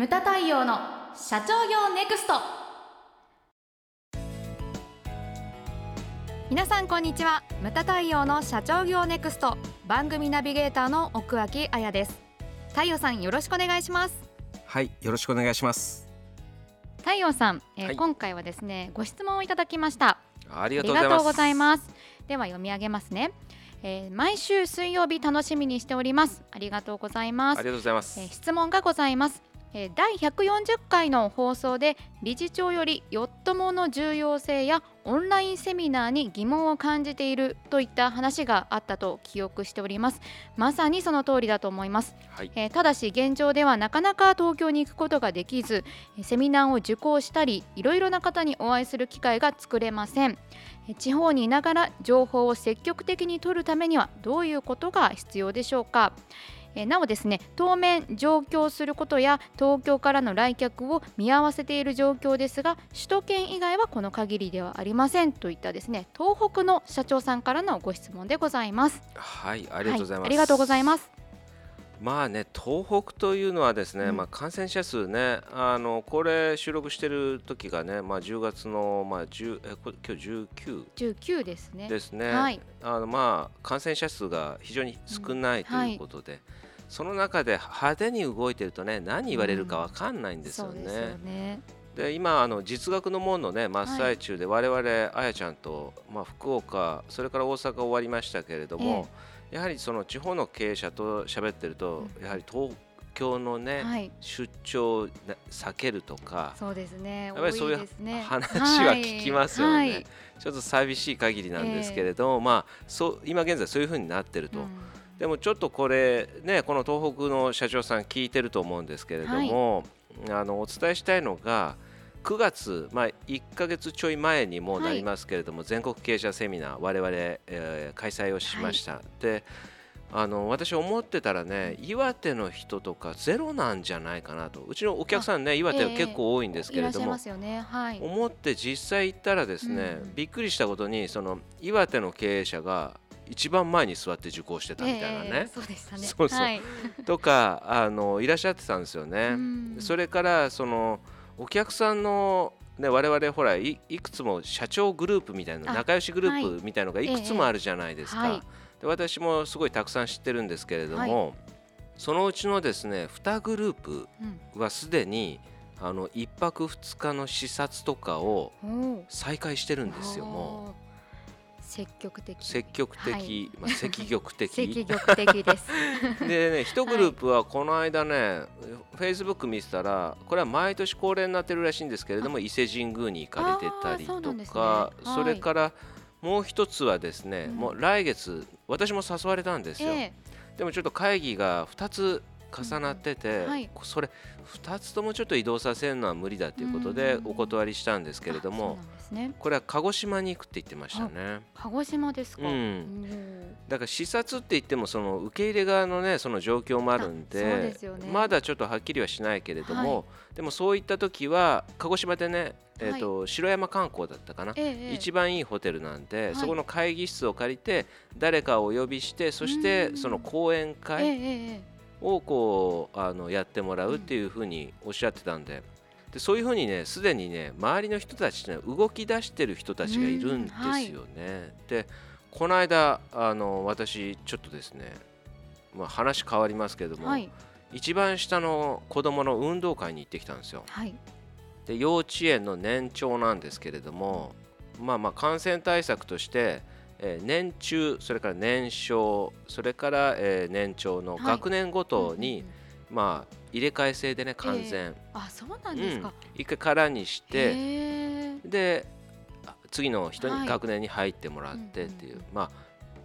ムタ太陽の社長業ネクスト。皆さんこんにちは。ムタ太陽の社長業ネクスト。番組ナビゲーターの奥脇彩です。太陽さんよろしくお願いします。はいよろしくお願いします。太陽さん、えーはい。今回はですねご質問をいただきました。ありあがとうございます。ございます。では読み上げますね、えー毎週水曜日楽しみにしております。ありがとうございます。ありがとうございます、えー質問がございます、えー第140回の放送で理事長よりヨットモの重要性やオンラインセミナーに疑問を感じているといった話があったと記憶しております。まさにその通りだと思います、はい。えーただし現状ではなかなか東京に行くことができずえーセミナーを受講したりいろいろな方にお会いする機会が作れません。えー地方にいながら情報を積極的に取るためにはどういうことが必要でしょうかえーなおですね当面上京することや東京からの来客を見合わせている状況ですが首都圏以外はこの限りではありませんといったですね東北の社長さんからのご質問でございます。はいありがとうございます、はありがとうございますまあね東北というのはですね、うん。まあ感染者数ねあのこれ収録してる時がねまあ10月のまあ10えこ今日19 19ですね。ですね、はい。あのまあ感染者数が非常に少ないということで、その中で派手に動いてるとね何言われるかわかんないんですよね。で今あの実学の門のね真っ最中で我々あやちゃんと、まあ、福岡それから大阪終わりましたけれども、やはりその地方の経営者と喋ってると、うん。やはり東京のね、はい。出張避けるとかそうですね。やっぱりそういう話は聞きますよね、はい。はい。ちょっと寂しい限りなんですけれども、まあそう今現在そういうふうになってると。うん。でもちょっとこれねこの東北の社長さん聞いてると思うんですけれども、あのお伝えしたいのが9月、まあ、1ヶ月ちょい前にもうなりますけれども、全国経営者セミナー我々、えー開催をしました、であの私思ってたらね岩手の人とかゼロなんじゃないかなと。うちのお客さんね岩手は結構多いんですけれども、思って実際行ったらですね、うん。びっくりしたことにその岩手の経営者が一番前に座って受講してたみたいなね、ええそうでしたね。そうそう。はい。とかあのいらっしゃってたんですよね。うん。それからそのお客さんのね我々ほらいいくつも社長グループみたいなあ仲良しグルーはプみたいのがいくつもあるじゃないですか。ええはい。で私もすごいたくさん知ってるんですけれども、そのうちのですね2グループうん。はすでにあの1泊2日の視察とかを再開してるんですよもう積極的。う積極的、はい。まあ、積極的。積極的です。でね一グループはこの間ね、フェイスブック見てたらこれは毎年恒例になってるらしいんですけれども伊勢神宮に行かれてたりとんですね。かはい。それからもう一つはですね、うん。もう来月私も誘われたんですよ、えでもちょっと会議が2つ重なってて、うんはい。それ2つともちょっと移動させるのは無理だということでうんお断りしたんですえけれどもね。これは鹿児島に行くって言ってましたね。鹿児島ですか。うん。おだから視察って言ってもその受け入れ側のねその状況もあるんでね。まだちょっとはっきりはしないけれども、でもそういった時は鹿児島でね、えーと城山観光だったかな、ーえ一番いいホテルなんで、い。そこの会議室を借りて誰かをお呼びしてそしてうん。その講演ええ会ええをこうあのやってもらうっていうふうにおっしゃってたんで。でそういうふうにねすでにね周りの人たちね動き出してる人たちがいるんですよね。でこの間あの私ちょっとですね、まあ、話変わりますけれども、はい一番下の子供の運動会に行ってきたんですよ。はいで幼稚園の年長なんですけれどもまあまあ感染対策として、えー年中それから年少それから、えー年長のはい。学年ごとに、まあ入れ替え制でね完全、あそうなんですか。うん。一回空にしてであ次の人はい。に学年に入ってもらってっていう、うんうんまあ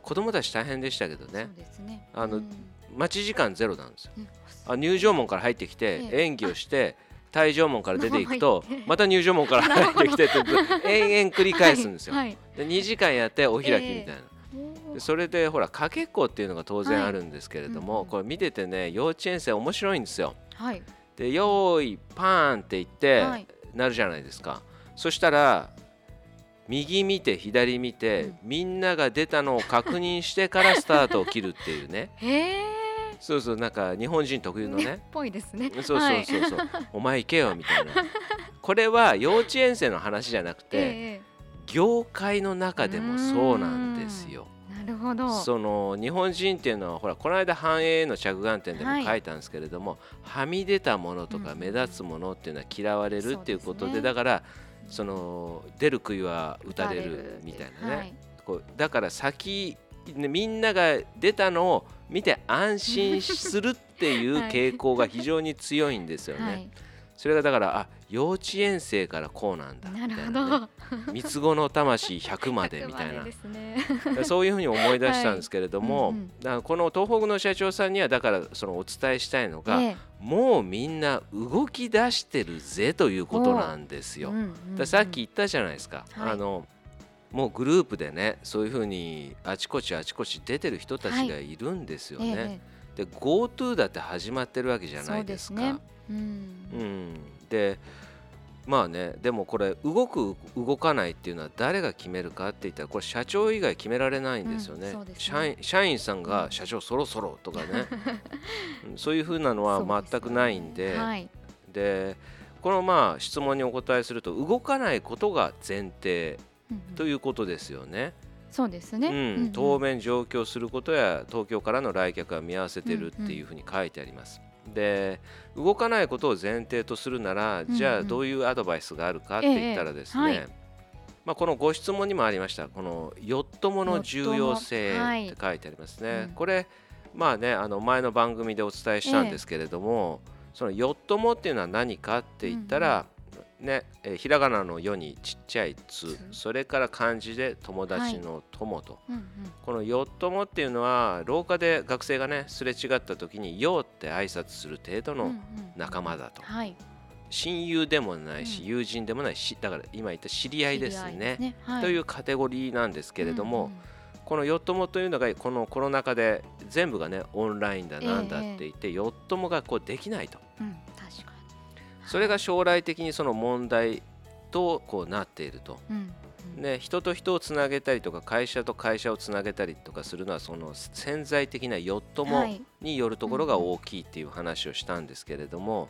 子供たち大変でしたけどね。そうですね。あのうん。待ち時間ゼロなんですよ。うん。あ入場門から入ってきてええ。演技をして退場門から出ていくと また入場門から 入ってきてって延々繰り返すんですよ。はいで2時間やってお開きみたいな。おーでそれでほらかけっこっていうのが当然はいあるんですけれども、うん。うんこれ見ててね幼稚園生面白いんですよ。はい。で用意パーンって言って、はい。なるじゃないですか。そしたら右見て左見て、うん。みんなが出たのを確認してからスタートを切るっていうね。そうそうなんか日本人特有のね。ぽいですね。そうそうそうそう、お前行けよみたいな。これは幼稚園生の話じゃなくて、え業界の中でもそうなんですよ。えなるほど。その日本人っていうのはほらこの間繁栄の着眼点でも書いたんですけれども、はみ出たものとかうん目立つものっていうのは嫌われるっていうことで,、そうですね。だからその出る杭は打たれるみたいなね、はいこうだから先ねみんなが出たのを見て安心するっていうはい。傾向が非常に強いんですよね。はいそれがだからあ幼稚園生からこうなんだみたいな、ね、ど三つ子の魂100までみたいな。100までですね。そういうふうに思い出したんですけれども、はい。うんうん。この東北の社長さんにはだからそのお伝えしたいのが、ええ。もうみんな動き出してるぜということなんですよ。うんうんうん。さっき言ったじゃないですか、はい。あのもうグループでねそういうふうにあちこちあちこち出てる人たちがいるんですよね。ええで GoTo だって始まってるわけじゃないですか。そうですね。うん。うん、でまあねでもこれ動く動かないっていうのは誰が決めるかって言ったらこれ社長以外決められないんですよね,、うんね。社員社員さんうん。が社長そろそろとかね、うんそういうふうなのは全くないんで。はい。でこのまあ質問にお答えすると動かないことが前提うんうん。ということですよね。そうですね、うん、当面上京することや東京からの来客は見合わせてるっていうふうに書いてあります。で動かないことを前提とするなら、んうん。じゃあどういうアドバイスがあるかって言ったらですね、ええはい。まあ、このご質問にもありました。このヨットモの重要性って書いてありますね。うん。これまあねあの前の番組でお伝えしたんですけれども、そのヨットモっていうのは何かって言ったら、ね、えーひらがなの「よ」にちっちゃい「つ」それから漢字で友達の「友」と、うんうん。この「よっとも」っていうのは廊下で学生がねすれ違った時に「よ」って挨拶する程度のうんうん仲間だと、はい。親友でもないし、うん。友人でもないしだから今言った知り合いですね。いはというカテゴリーなんですけれども、うんうんこの「よっとも」というのがこのコロナ禍で全部がねオンラインだええなんだって言って、よっともがこうできないと。うんそれが将来的にその問題とこうなっていると。うん。うんね、人と人をつなげたりとか会社と会社をつなげたりとかするのはその潜在的なヨットもはい。によるところが大きいっていう話をしたんですけれども、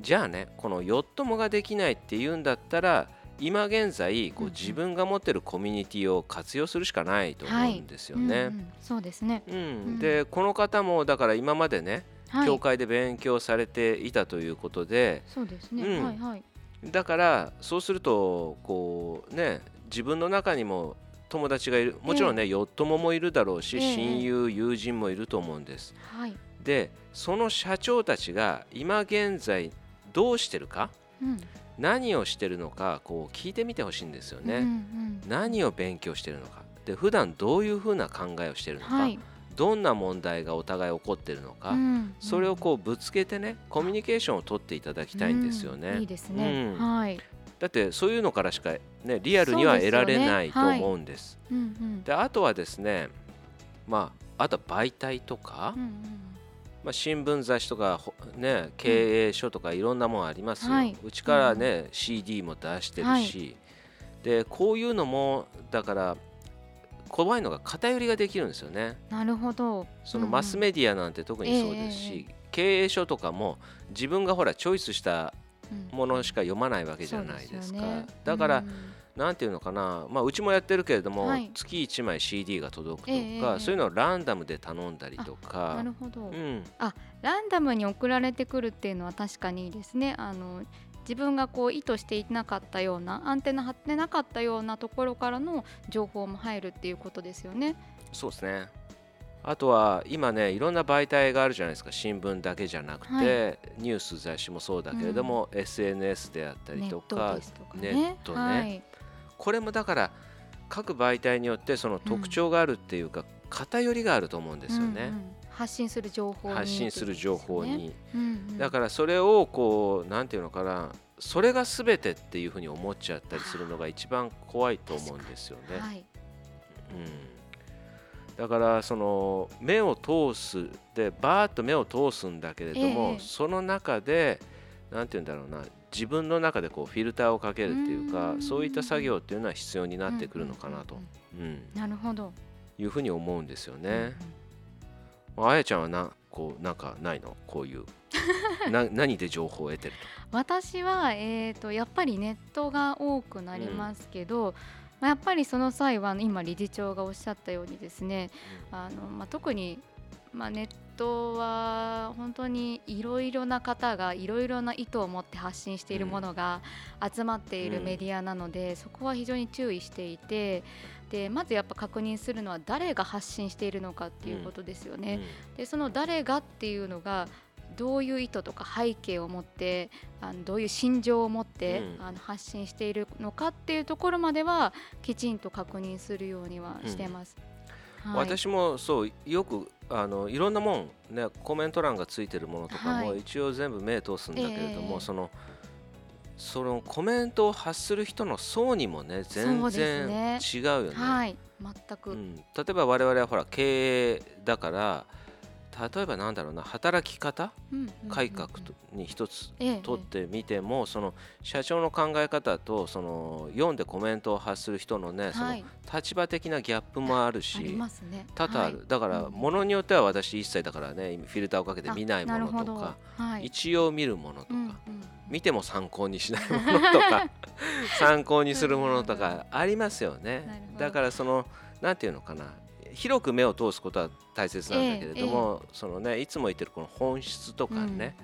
じゃあねこのヨットもができないっていうんだったら今現在こう自分が持ってるコミュニティを活用するしかないと思うんですよね。んそうですね。うん。うん。でこの方もだから今までね、はい教会で勉強されていたということでそうですね、うん。はいはい。だからそうするとこうね自分の中にも友達がいる。もちろんね、ヨットモもいるだろうし、ええ。親友友人もいると思うんです。はい。でその社長たちが今現在どうしてるかうん。何をしてるのかこう聞いてみてほしいんですよね、うんうん。何を勉強してるのか。で普段どういうふうな考えをしてるのか、はいどんな問題がお互い起こってるのか、うん。それをこうぶつけてねコミュニケーションを取っていただきたいんですよね、うん。いいですね、うん。はい、だってそういうのからしか、ね、リアルには得られないとそうです。よね思うんです。うんうん。であとはですねまああとは媒体とか、うんうん。まあ、新聞雑誌とか、ほね、経営書とかいろんなものありますよ。はい。うちからね、CD も出してるし、でこういうのもだから怖いのが偏りができるんですよね。なるほど。そのマスメディアなんて特にそうですし、経営書とかも自分がほらチョイスしたものしか読まないわけじゃないですか。だから、なんていうのかな、まあ、うちもやってるけれども、はい。月1枚 CD が届くとか、ええええそういうのをランダムで頼んだりとなかる、ほど、うん、ランダムに送られてくるっていうのは確かにいいですね。あの自分がこう意図していなかったようなアンテナ張ってなかったようなところからの情報も入るっていうことですよね。そうですね。あとは今ねいろんな媒体があるじゃないですか新聞だけじゃなくて、はいニュース雑誌もそうだけれども、SNS であったりとか。ネットねはい、これもだから各媒体によってその特徴があるっていうか、偏りがあると思うんですよね。うんうん発信する情報に発信する情報に、うんうん。だからそれをこうなんていうのかなそれが全てっていうふうに思っちゃったりするのが一番怖いと思うんですよね。はい。うん、だからその目を通すでバーッと目を通すんだけれども、ええ。その中でなんて言うんだろうな自分の中でこうフィルターをかけるっていうかうん。そういった作業っていうのは必要になってくるのかなと、うんうんうんうんなるほど。いうふうに思うんですようんね。あやちゃんはなこうなんかないの？こういう。な何で情報を得てる私は、えーと、やっぱりネットが多くなりますけど、うん、まあ、やっぱりその際は今理事長がおっしゃったようにですね、うん、あのまあ、特に、まあ、ネットは本当にいろいろな方がいろいろな意図を持って発信しているものが集まっているメディアなので、うん、そこは非常に注意していてでまずやっぱ確認するのは誰が発信しているのかっていうことですよね。でその誰がっていうのがどういう意図とか背景を持ってあのどういう心情を持って、うん、あの発信しているのかっていうところまではきちんと確認するようにはしてます。うん。はい、私もそうよくあのいろんなもん、ね、コメント欄がついてるものとかも一応全部目通すんだけれども、はい、そのそのコメントを発する人の層にもね全然違うよね。ね。はい、全く、うん、例えば我々はほら経営だから例えばなんだろうな働き方？改革に一つ取ってみてもその社長の考え方とその読んでコメントを発する人のねその立場的なギャップもあるし多々ある。だからものによっては私一切だからねフィルターをかけて見ないものとか一応見るものとか見ても参考にしないものとか 参考にするものとかありますよね。だからそのなんていうのかな広く目を通すことは大切なんだけれども、えー、そのねいつも言ってるこの本質とかね、うんうん、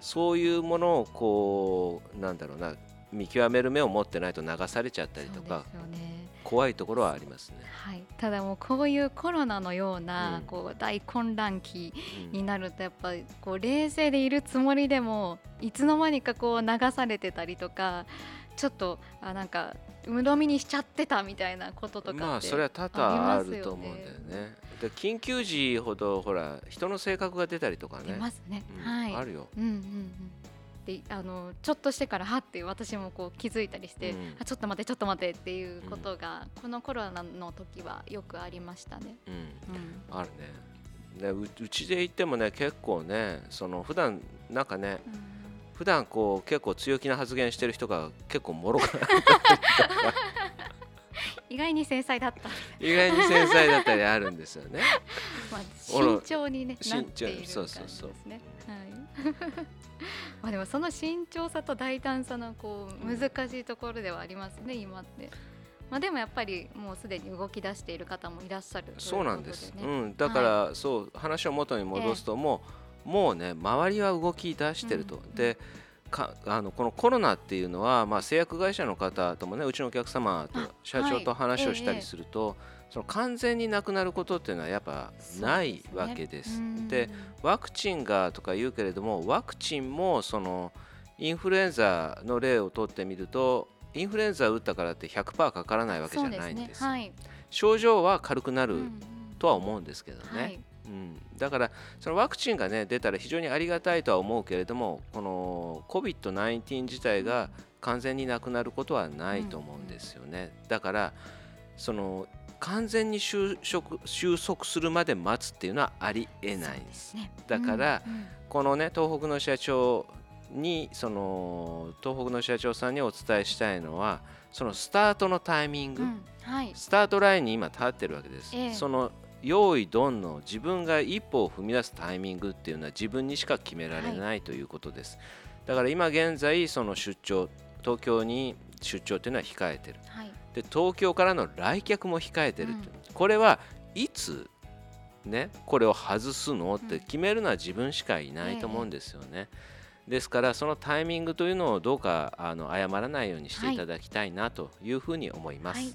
そういうものをこうなんだろうな見極める目を持ってないと流されちゃったりとか、ね、怖いところはありますね。はい、ただもうこういうコロナのような、こう大混乱期になるとやっぱりこう冷静でいるつもりでもいつの間にかこう流されてたりとかちょっとあなんか鵜呑みにしちゃってたみたいなこととかまあそれは多々あると思うんだよね。で緊急時ほどほら人の性格が出たりとかね。ますね。うん、はい。あるよ。うんうんうん。であのちょっとしてからはって私もこう気づいたりして、うん、あちょっと待ってちょっと待ってっていうことが、うん、このコロナの時はよくありましたね。うん、うん、あるね。でうちで言ってもね結構ねその普段なんかね、うん普段こう結構強気な発言してる人が結構もろかった意外に繊細だった意外に繊細だったりあるんですよね。まあ慎重にねなっているそうそうそう。ね。はい。まあでもその慎重さと大胆さのこう難しいところではありますね、今って。まあでもやっぱりもうすでに動き出している方もいらっしゃる、そうなんです。うん、だから、はい、そう話を元に戻すともう、えーもうね周りは動き出してると、うん、でかあのこのコロナっていうのは、まあ、製薬会社の方ともねうちのお客様と社長と話をしたりすると、はいえその完全になくなることっていうのはやっぱないわけです。で、ね、ワクチンがとか言うけれどもワクチンもそのインフルエンザの例をとってみるとインフルエンザ打ったからって100%かからないわけじゃないんです。ですねはい、症状は軽くなるとは思うんですけどね。はいうん、だからそのワクチンが、ね、出たら非常にありがたいとは思うけれどもこの COVID-19 自体が完全になくなることはないと思うんですよね。だからその完全に収束収束するまで待つっていうのはありえないです。ね、だから、うんうん、このね東北の社長にその東北の社長さんにお伝えしたいのはそのスタートのタイミング、うんはい、スタートラインに今立ってるわけです。ええ、その用意ドンの自分が一歩を踏み出すタイミングっていうのは自分にしか決められないということです、はい、だから今現在その出張東京に出張っていうのは控えてる、はい、で東京からの来客も控えてる、う。ん、これはいつねこれを外すのって決めるのは自分しかいないと思うんですよね、うん、ですからそのタイミングというのをどうかあの誤らないようにしていただきたいなというふうに思います、はい